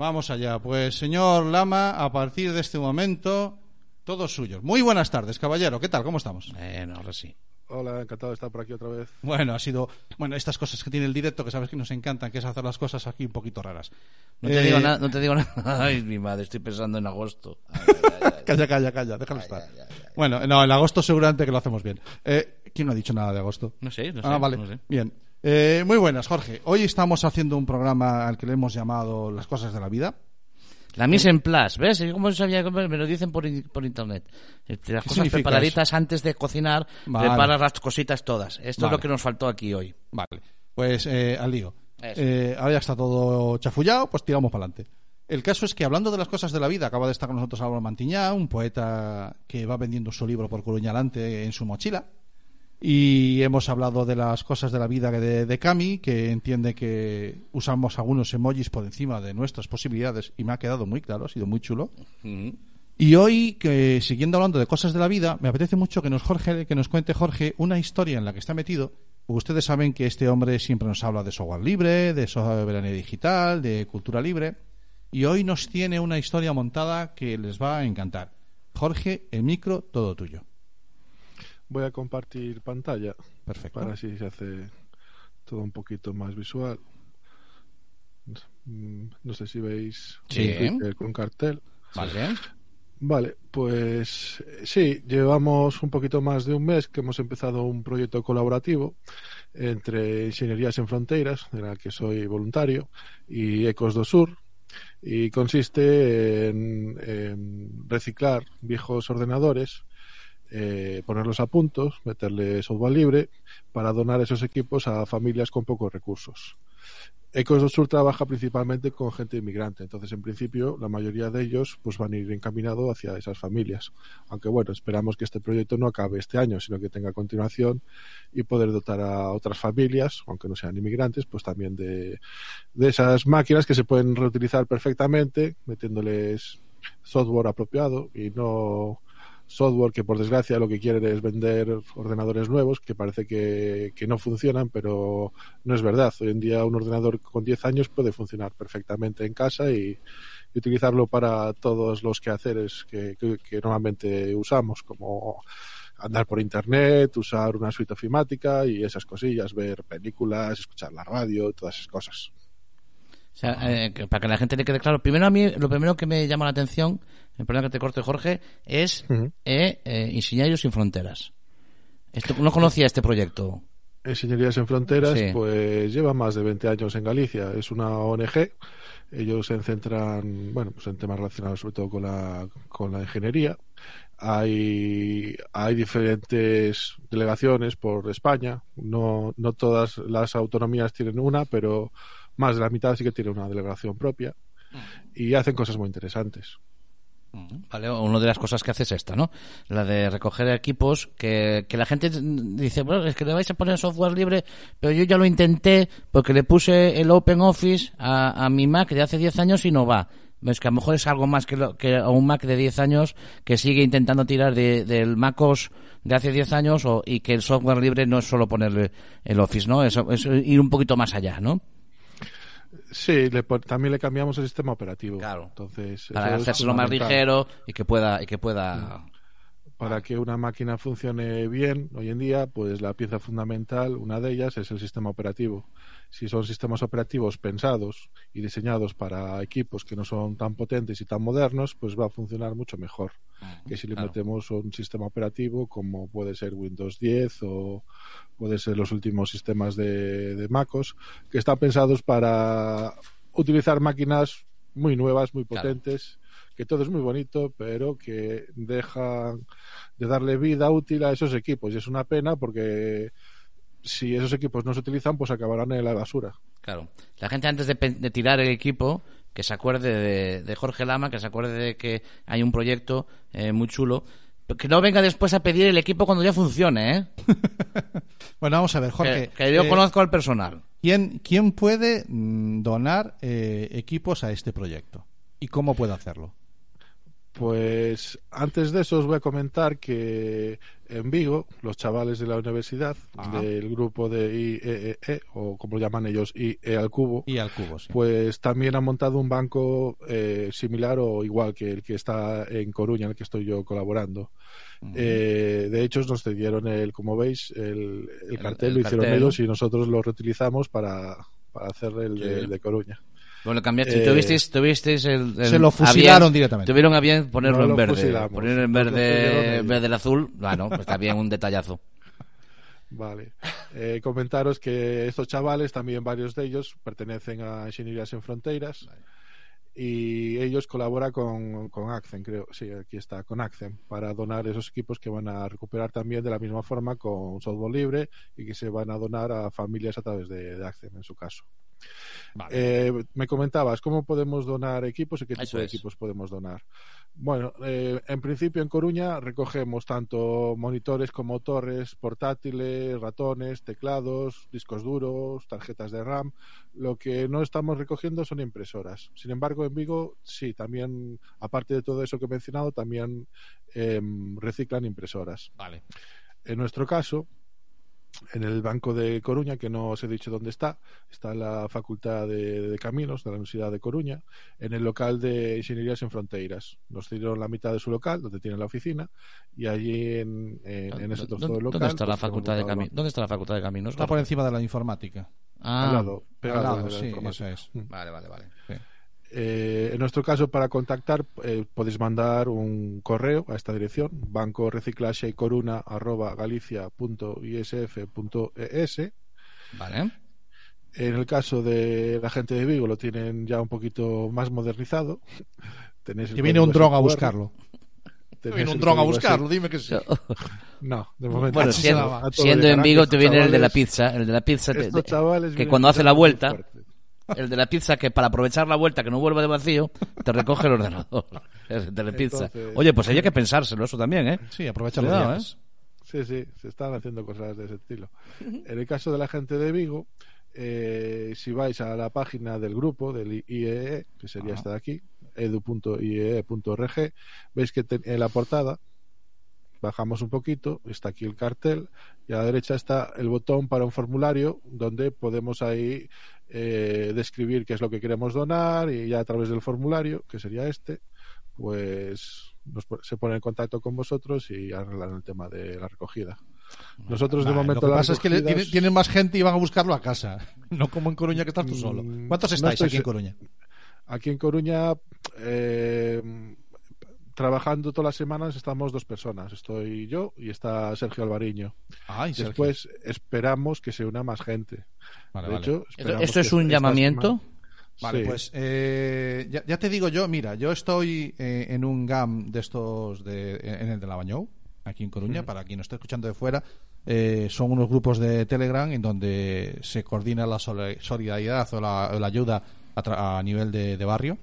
Vamos allá. Pues, señor Lama, a partir de este momento, todos suyos. Muy buenas tardes, caballero. ¿Qué tal? ¿Cómo estamos? Bueno, ahora sí. Hola, encantado de estar por aquí otra vez. Bueno, ha sido. Bueno, estas cosas que tiene el directo, que sabes que nos encantan, que es hacer las cosas aquí un poquito raras. No te Eh, digo nada, no te digo nada. Ay, mi madre, estoy pensando en agosto. Ay, ay, ay, ay. Calla, calla, calla, déjalo Ay, estar. ay, ay, ay. Bueno, no, en agosto seguramente que lo hacemos bien. Eh, ¿Quién no ha dicho nada de agosto? No sé, no sé. ah, vale. no sé. Bien. Eh, muy buenas, Jorge. Hoy estamos haciendo un programa al que le hemos llamado Las cosas de la vida. La mise en place, ¿ves? ¿Cómo sabía? Me lo dicen por, por internet. Este, Las ¿Qué cosas preparaditas antes de cocinar, Vale. las cositas todas. Esto Vale. es lo que nos faltó aquí hoy. Vale. Pues eh, al lío. Eh, ahora ya está todo chafullado, pues tiramos para adelante. El caso es que hablando de las cosas de la vida, acaba de estar con nosotros Álvaro Mantiñá, un poeta que va vendiendo su libro por Coruñalante en su mochila. Y hemos hablado de las cosas de la vida de, de Cami, que entiende que usamos algunos emojis por encima de nuestras posibilidades y me ha quedado muy claro, ha sido muy chulo. Y hoy, que siguiendo hablando de cosas de la vida, me apetece mucho que nos, Jorge, que nos cuente Jorge una historia en la que está metido. Ustedes saben que este hombre siempre nos habla de software libre, de soberanía digital, de cultura libre. Y hoy nos tiene una historia montada que les va a encantar. Jorge, el micro, todo tuyo. Voy a compartir pantalla Perfecto. para así se hace todo un poquito más visual. Mm, No sé si veis Sí. con cartel. ¿Vale? Vale, pues eh, sí, llevamos un poquito más de un mes que hemos empezado un proyecto colaborativo entre Ingenierías en Fronteiras, de la que soy voluntario, y Ecos do Sur, y consiste en, en reciclar viejos ordenadores, eh, ponerlos a punto, meterle software libre para donar esos equipos a familias con pocos recursos. Ecos Sur trabaja principalmente con gente inmigrante, entonces en principio la mayoría de ellos pues van a ir encaminados hacia esas familias. Aunque bueno, esperamos que este proyecto no acabe este año, sino que tenga continuación y poder dotar a otras familias, aunque no sean inmigrantes, pues también de, de esas máquinas que se pueden reutilizar perfectamente, metiéndoles software apropiado y no software que por desgracia lo que quieren es vender ordenadores nuevos que parece que, que no funcionan, pero no es verdad. Hoy en día un ordenador con 10 años puede funcionar perfectamente en casa y, y utilizarlo para todos los quehaceres que, que, que normalmente usamos, como andar por internet, usar una suite ofimática y esas cosillas, ver películas, escuchar la radio, todas esas cosas. O sea, eh, que- para que la gente le quede claro, primero a mí, lo primero que me llama la atención, el problema que te corte Jorge, es eh, eh, Ingenieros sin Fronteras. Esto, no conocía este proyecto. Ingenierías en Fronteras, Sí. pues lleva más de 20 años en Galicia. Es una ONG. Ellos se centran, bueno, pues en temas relacionados sobre todo con la, con la ingeniería. Hay, hay diferentes delegaciones por España. No, no todas las autonomías tienen una, pero más de la mitad sí que tiene una delegación propia. Y hacen cosas muy interesantes. Vale, una de las cosas que hace es esta, ¿no? La de recoger equipos que, que la gente dice, bueno, es que le vais a poner software libre, pero yo ya lo intenté porque le puse el Open Office a, a mi Mac de hace 10 años y no va. Es que a lo mejor es algo más que, lo- que un Mac de 10 años que sigue intentando tirar de- del MacOS de hace 10 años o, y que el software libre no es solo ponerle el Office, ¿no? Es ir un poquito más allá, ¿no? Sí, le también le cambiamos el sistema operativo. Claro. Entonces, Para hacérselo más ligero y que pueda, y que pueda para que una máquina funcione bien hoy en día, pues la pieza fundamental, una de ellas, es el sistema operativo. Si son sistemas operativos pensados y diseñados para equipos que no son tan potentes y tan modernos, pues va a funcionar mucho mejor que si le claro. metemos un sistema operativo como puede ser Windows 10 o puede ser los últimos sistemas de, de MacOS, que están pensados para utilizar máquinas muy nuevas, muy Claro. potentes, que todo es muy bonito, pero que dejan de darle vida útil a esos equipos. Y es una pena porque si esos equipos no se utilizan, pues acabarán en la basura. Claro. La gente antes de, de tirar el equipo, que se acuerde de, de Jorge Lama, que se acuerde de que hay un proyecto eh, muy chulo, que no venga después a pedir el equipo cuando ya funcione, ¿eh? Bueno, vamos a ver, Jorge. que, que yo eh, conozco al personal. ¿quién, ¿Quién puede mm, donar eh, equipos a este proyecto? ¿Y cómo puede hacerlo? Pues antes de eso os voy a comentar que en Vigo, los chavales de la universidad, Ajá. del grupo de IEEE, E, o como llaman ellos, IE al cubo, Y al cubo, sí. pues también han montado un banco eh, similar o igual que el que está en Coruña, en el que estoy yo colaborando. Eh, de hecho, nos cedieron el, como veis, el, el El- cartel, el lo hicieron cartel, ellos y nosotros lo reutilizamos para, para hacer el Sí. de, el de Coruña. Bueno, cambiaste, Eh, tuvisteis, tuvisteis el, el- Se lo fusilaron bien- directamente. Tuvieron a bien ponerlo No en lo verde. Ponerlo en lo verde, vez del azul. Bueno, pues está bien, un detallazo. Vale. Eh, comentaros que estos chavales, también varios de ellos, pertenecen a Ingenierías en Fronteras y ellos colaboran con, con Accent, creo. Sí, aquí está, con Accent, para donar esos equipos que van a recuperar también de la misma forma con software libre y que se van a donar a familias a través de, de Accent, en su caso. Vale. Eh, me comentabas, ¿cómo podemos donar equipos y qué tipo Eso de es. equipos podemos donar? Bueno, eh, en principio en Coruña recogemos tanto monitores como torres, portátiles, ratones, teclados, discos duros, tarjetas de RAM. Lo que no estamos recogiendo son impresoras. Sin embargo, en Vigo sí, también, aparte de todo eso que he mencionado, también em, reciclan impresoras. Vale. En nuestro caso, en el Banco de Coruña, que no os he dicho dónde está, está en la Facultad de, de Caminos de la Universidad de Coruña, en el local de Ingenierías en Fronteiras. Nos dieron la mitad de su local, donde tiene la oficina, y allí en, en, en ese trozo ¿Dónde, del local. dónde está la pues, facultad de Caminos? ¿Dónde está la facultad de Caminos? Está por encima de la informática. Ah, al lado, pegado Al lado, de la sí, informática. eso es. vale, vale, vale. Sí. Eh, en nuestro caso, para contactar, eh, podéis mandar un correo a esta dirección, bancoreciclaxecoruna.galicia.isf.es. Vale. En el caso de la gente de Vigo lo tienen ya un poquito más modernizado. Tenéis Que viene un dron a buscarlo. Viene un dron a buscarlo, dime que sí. No, de momento Bueno, no. siendo, en Vigo te viene el de la pizza, el de la pizza te- que cuando hace la vuelta. El de la pizza que para aprovechar la vuelta que no vuelva de vacío, te recoge el ordenador. El de la pizza. Entonces- Oye, pues había que pensárselo eso también, ¿eh? Sí, aprovecha los viajes. Sí, sí, se están haciendo cosas de ese estilo. En el caso de la gente de Vigo, eh, si vais a la página del grupo, del IEE, que sería Ajá. esta de aquí, edu.iee.org, veis que te- en la portada bajamos un poquito, está aquí el cartel y a la derecha está el botón para un formulario donde podemos ahí eh, describir qué es lo que queremos donar y ya a través del formulario, que sería este, pues nos se pone en contacto con vosotros y arreglan el tema de la recogida. Nosotros de momento lo que pasa es que le- tienen, tienen más gente y van a buscarlo a casa. No como en Coruña que estás tú solo. Mm, ¿Cuántos no estáis estoy aquí en Coruña? Aquí en Coruña, eh, trabajando todas las semanas, estamos dos personas. Estoy yo y está Sergio Alvariño. Ay, Sergio. Después esperamos que se una más gente. Vale, de vale. hecho, ¿Esto, es un llamamiento? semana- Vale, Sí. pues eh, ya, ya te digo yo, mira, yo estoy eh, en un GAM de estos, de, en el de Lavañou, aquí en Coruña, para quien nos esté escuchando de fuera, eh, son unos grupos de Telegram en donde se coordina la soli- solidaridad o la, ayuda a, tra- a nivel de, de barrio.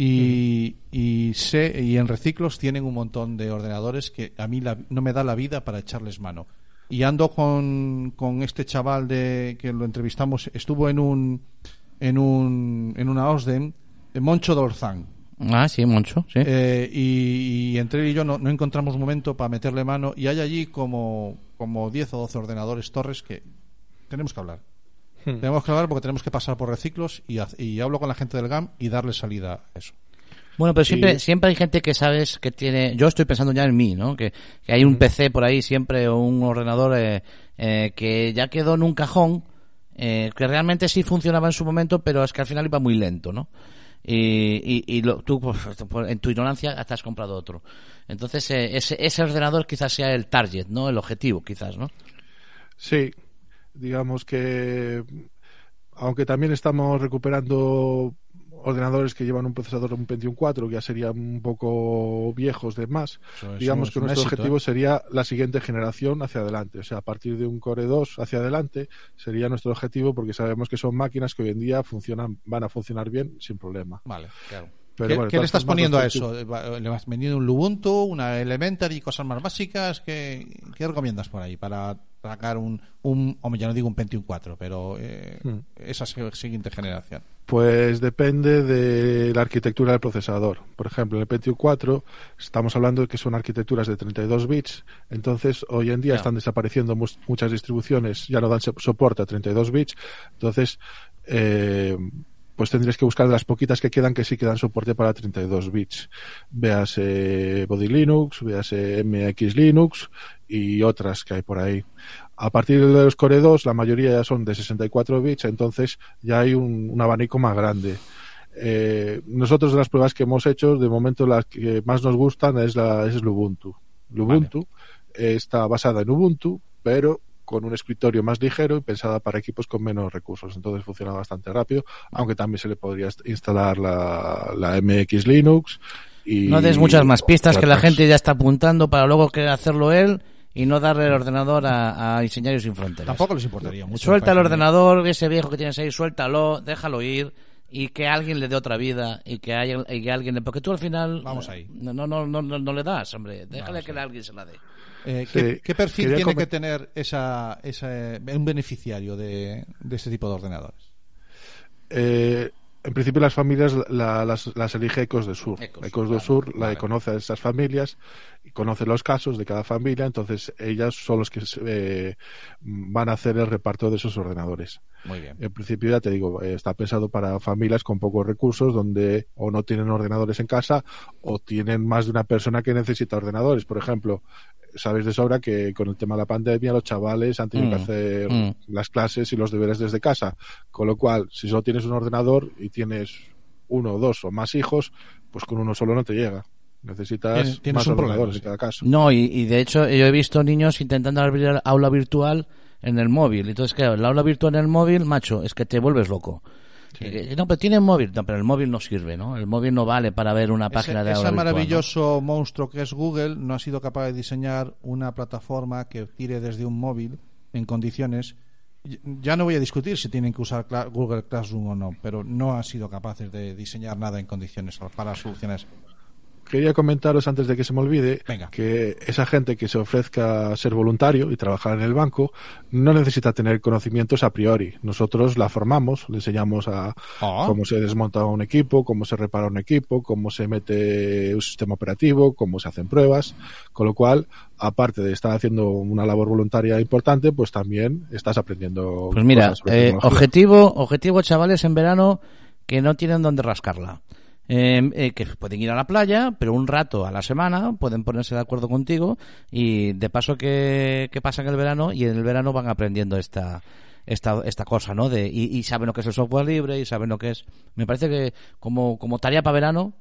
Y, y sé, y en Reciclos tienen un montón de ordenadores que a mí la- no me da la vida para echarles mano. Y ando con, con este chaval de que lo entrevistamos, estuvo en un en un en una OSDEM, eh, Moncho Dorzán. Ah, sí, Moncho, sí. Eh, y, y entre él y yo no, no encontramos momento para meterle mano y hay allí como, como 10 o 12 ordenadores torres que tenemos que hablar. Hmm. Tenemos que hablar porque tenemos que pasar por reciclos y, hablo con la gente del GAM y darle salida a eso. Bueno, pero siempre, Y- siempre hay gente que sabes que tiene. Yo estoy pensando ya en mí, ¿no? Que, que hay un PC por ahí siempre o un ordenador eh, eh, que ya quedó en un cajón, eh, que realmente sí funcionaba en su momento, pero es que al final iba muy lento, ¿no? Y, y, y lo- tú, pues, en tu ignorancia, te has comprado otro. Entonces, eh, ese, ese ordenador quizás sea el target, ¿no? El objetivo, quizás, ¿no? Sí, digamos que aunque también estamos recuperando ordenadores que llevan un procesador un Pentium 4 que ya serían un poco viejos de más, Eso digamos es que nuestro éxito, objetivo ¿eh? sería la siguiente generación hacia adelante, o sea, a partir de un Core 2 hacia adelante sería nuestro objetivo porque sabemos que son máquinas que hoy en día funcionan, van a funcionar bien sin problema. Vale, claro. Pero ¿Qué, bueno, qué de le estás poniendo a eso? ¿Le has vendido un Lubuntu, una Elementary, cosas más básicas? ¿Qué, qué recomiendas por ahí para sacar un, un, hombre, ya no digo un Pentium 4, pero eh, Hmm. esa siguiente generación? Pues depende de la arquitectura del procesador. Por ejemplo, en el Pentium 4 estamos hablando de que son arquitecturas de 32 bits, entonces hoy en día están desapareciendo mus- muchas distribuciones, ya no dan so- soporte a 32 bits, entonces eh, pues tendrías que buscar de las poquitas que quedan que sí que dan soporte para 32 bits. Véase Body Linux, véase MX Linux y otras que hay por ahí. A partir de los Core 2, la mayoría ya son de 64 bits, entonces ya hay un, un abanico más grande. Eh, nosotros de las pruebas que hemos hecho, de momento las que más nos gustan es, la, es el Ubuntu. Ubuntu eh, está basada en Ubuntu, pero con un escritorio más ligero y pensada para equipos con menos recursos. Entonces funciona bastante rápido, aunque también se le podría inst- instalar la, la MX Linux. Y No des muchas más pistas que la gente ya está apuntando para luego querer hacerlo él y no darle el ordenador a, a Diseñarios Sin Fronteras. Tampoco les importaría mucho. Suelta el ordenador, ese viejo que tienes ahí, suéltalo, déjalo ir y que alguien le dé otra vida y que haya y que alguien le... Porque tú al final... Vamos ahí. No, no, no, no, no le das, hombre. Déjale Vamos que alguien se la dé. Eh, Sí, ¿qué, qué perfil quería tiene que tener esa, esa, un beneficiario de, de este tipo de ordenadores? Eh, en principio las familias la- las, las elige Ecos de Sur. Ecos, Ecos de vale, Sur la vale. conoce a esas familias y conoce los casos de cada familia, entonces ellas son los que eh, van a hacer el reparto de esos ordenadores. Muy bien. En principio, ya te digo, eh, está pensado para familias con pocos recursos donde o no tienen ordenadores en casa o tienen más de una persona que necesita ordenadores. Por ejemplo, sabéis de sobra que con el tema de la pandemia los chavales han tenido Mm, que hacer mm. las clases y los deberes desde casa. Con lo cual, si solo tienes un ordenador y tienes uno, dos o más hijos, pues con uno solo no te llega. Necesitas Tienes- tienes más un problema, ordenadores sí. en cada caso. No, y, y de hecho yo he visto niños intentando abrir el aula virtual en el móvil. Entonces, claro, el aula virtual en el móvil, macho, es que te vuelves loco. Que, no, pero tiene móvil. No, pero el móvil no sirve, ¿no? El móvil no vale para ver una página ese, de ese aula virtual, ¿no? maravilloso monstruo que es Google no ha sido capaz de diseñar una plataforma que tire desde un móvil en condiciones. Ya no voy a discutir si tienen que usar Google Classroom o no, pero no han sido capaces de diseñar nada en condiciones para solucionar. Quería comentaros antes de que se me olvide Venga. que esa gente que se ofrezca a ser voluntario y trabajar en el banco no necesita tener conocimientos a priori. Nosotros la formamos, le enseñamos a Ah. cómo se desmonta un equipo, cómo se repara un equipo, cómo se mete un sistema operativo, cómo se hacen pruebas, con lo cual, aparte de estar haciendo una labor voluntaria importante, pues también estás aprendiendo. Pues mira, eh, objetivo, objetivo, chavales, en verano que no tienen dónde rascarla. Eh, eh, que pueden ir a la playa, pero un rato a la semana pueden ponerse de acuerdo contigo y de paso que, que pasan el verano y en el verano van aprendiendo esta esta, esta cosa, ¿no? De, y, y saben lo que es el software libre y saben lo que es. Me parece que como, como tarea para verano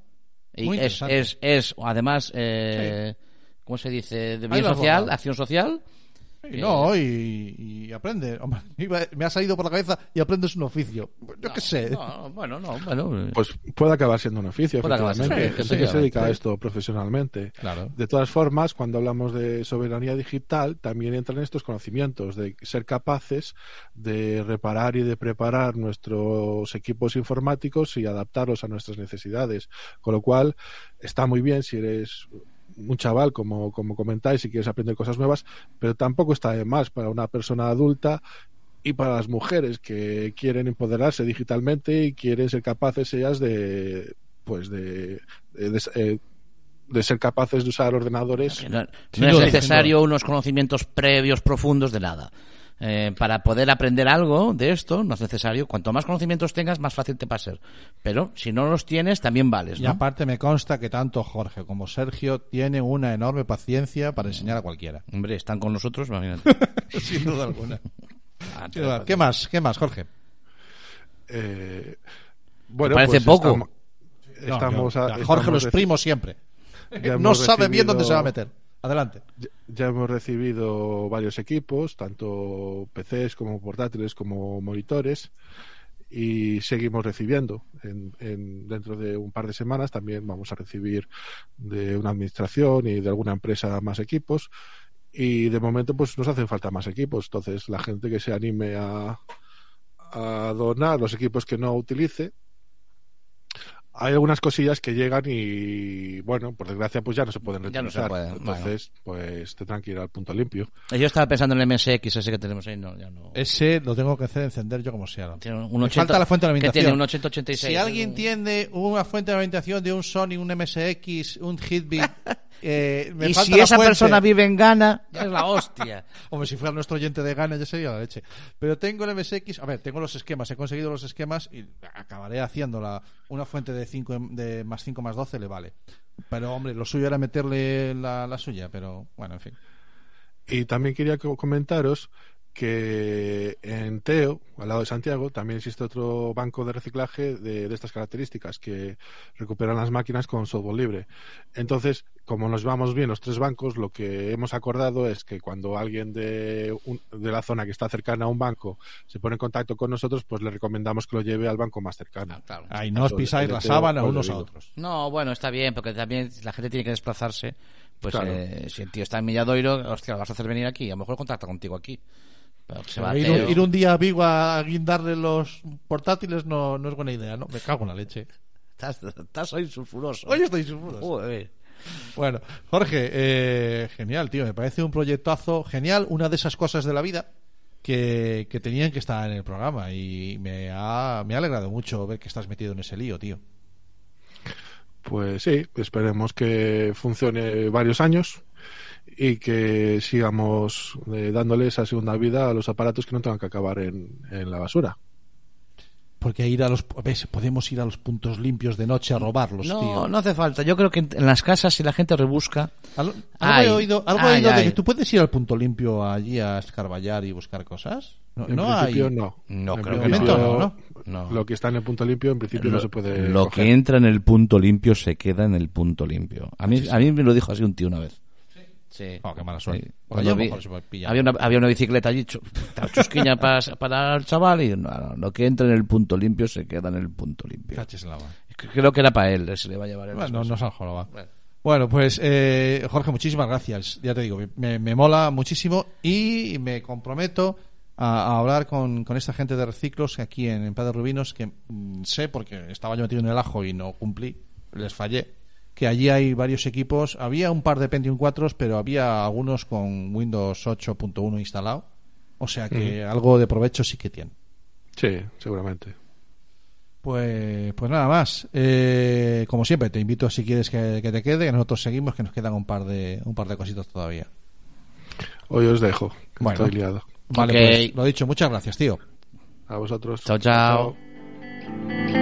y es, es, es además, eh, ¿cómo se dice? De bien social, acción social. Y no, y, y aprende. Hombre, me ha salido por la cabeza y aprendes un oficio. Yo qué sé. No, bueno, no, bueno. Pues puede acabar siendo un oficio, Puede acabar siendo efectivamente. Gente que se dedica a esto profesionalmente. Claro. De todas formas, cuando hablamos de soberanía digital, también entran estos conocimientos de ser capaces de reparar y de preparar nuestros equipos informáticos y adaptarlos a nuestras necesidades. Con lo cual, está muy bien si eres un chaval, como, como comentáis, si quieres aprender cosas nuevas, pero tampoco está de más para una persona adulta y para las mujeres que quieren empoderarse digitalmente y quieren ser capaces ellas de pues de, de- de- eh, de ser capaces de usar ordenadores No, es necesario unos conocimientos previos profundos de nada. Eh, para poder aprender algo de esto, no es necesario. Cuanto más conocimientos tengas, más fácil te va a ser. Pero si no los tienes, también vales, Y ¿no? aparte me consta que tanto Jorge como Sergio tienen una enorme paciencia para enseñar a cualquiera. Hombre, están con nosotros, imagínate. Sin duda alguna. Ah, Sin duda. ¿Qué más? ¿Qué más, Jorge? eh, bueno parece pues poco? estamos, No, yo- a- Jorge estamos lo reci- exprimo siempre. No sabe bien dónde se va a meter. Adelante. Ya, hemos recibido varios equipos, tanto PCs como portátiles como monitores, y seguimos recibiendo. En, en- dentro de un par de semanas también vamos a recibir de una administración y de alguna empresa más equipos. Y de momento pues nos hacen falta más equipos. Entonces la gente que se anime a donar los equipos que no utilice, hay algunas cosillas que llegan y, bueno, por desgracia, pues ya no se pueden Ya no se reutilizar. puede, Entonces, pues tendrán que ir al punto limpio. Yo estaba pensando en el MSX ese que tenemos ahí, no, ya no. Ese lo tengo que hacer encender yo como sea. Tiene un Me 80 falta la fuente de que alimentación. tiene un 8086. Si alguien un- tiene una fuente de alimentación de un Sony, un MSX, un Hitbit, eh, me y falta si la esa fuente. persona vive en Ghana, ya es la hostia. Hombre, si fuera nuestro oyente de Ghana ya sería la leche. Pero tengo el MSX, a ver, tengo los esquemas, he conseguido los esquemas y acabaré haciendo la, una fuente de 5 de más 5 más 12 le vale. Pero hombre, lo suyo era meterle la, la suya, pero bueno, en fin. Y también quería co- comentaros que en Teo, al lado de Santiago, también existe otro banco de reciclaje de, de estas características que recuperan las máquinas con software libre. Entonces, como nos vamos bien los tres bancos, lo que hemos acordado es que cuando alguien de, un- de la zona que está cercana a un banco se pone en contacto con nosotros, pues le recomendamos que lo lleve al banco más cercano. Claro. Ahí no os pisáis la sábana unos a otros. No, bueno, está bien, porque también la gente tiene que desplazarse. Pues Claro. eh, si el tío está en Milladoiro, hostia, lo vas a hacer venir aquí. A lo mejor contacta contigo aquí. Se va a ir, un, ir un día a Vigo a guindarle los portátiles no, no es buena idea, ¿no? Me cago en la leche. Estás, estás hoy sulfuroso. Hoy estoy seguro. Joder. Bueno, Jorge, eh, genial, tío. Me parece un proyectazo genial. Una de esas cosas de la vida que, que tenían que estar en el programa. Y me ha, me ha alegrado mucho ver que estás metido en ese lío, tío. Pues sí, esperemos que funcione varios años y que sigamos eh, dándole esa segunda vida a los aparatos que no tengan que acabar en, en la basura. Porque ir a los, ves, podemos ir a los puntos limpios de noche a robarlos, No, tío. no hace falta. Yo creo que en, las casas, si la gente rebusca. Algo, algo Ay, he oído, algo he ay, oído de ay. que tú puedes ir al punto limpio allí a escarballar y buscar cosas. No, En no principio hay. no. No, En creo que no, ¿no? No. Lo que está en el punto limpio en principio no se puede lo coger. que entra en el punto limpio se queda en el punto limpio. A mí, a mí me lo dijo así un tío una vez. Sí. Oh, qué mala suerte. Pues yo vi- había, una, había una bicicleta allí, chusquiña para, para el chaval, y no, no, lo que entra en el punto limpio se queda en el punto limpio. Creo que era para él, se le va a llevar el Bueno, no, no jorobado. Bueno. Bueno, pues eh, Jorge, muchísimas gracias. Ya te digo, me, me mola muchísimo y me comprometo a, a hablar con, con esta gente de reciclos aquí en, en Padre Rubinos, que mm, sé porque estaba yo metido en el ajo y no cumplí, les fallé, que allí hay varios equipos. Había un par de Pentium 4, pero había algunos con Windows 8.1 instalado. O sea que algo de provecho sí que tienen. Sí, seguramente. Pues, pues nada más. Eh, como siempre, te invito si quieres que, que te quede, que nosotros seguimos, que nos quedan un par de un par de cositas todavía. Hoy os dejo, que Bueno. estoy liado. Vale, pues lo dicho, muchas gracias, tío. A vosotros. Chao, chao. Chao.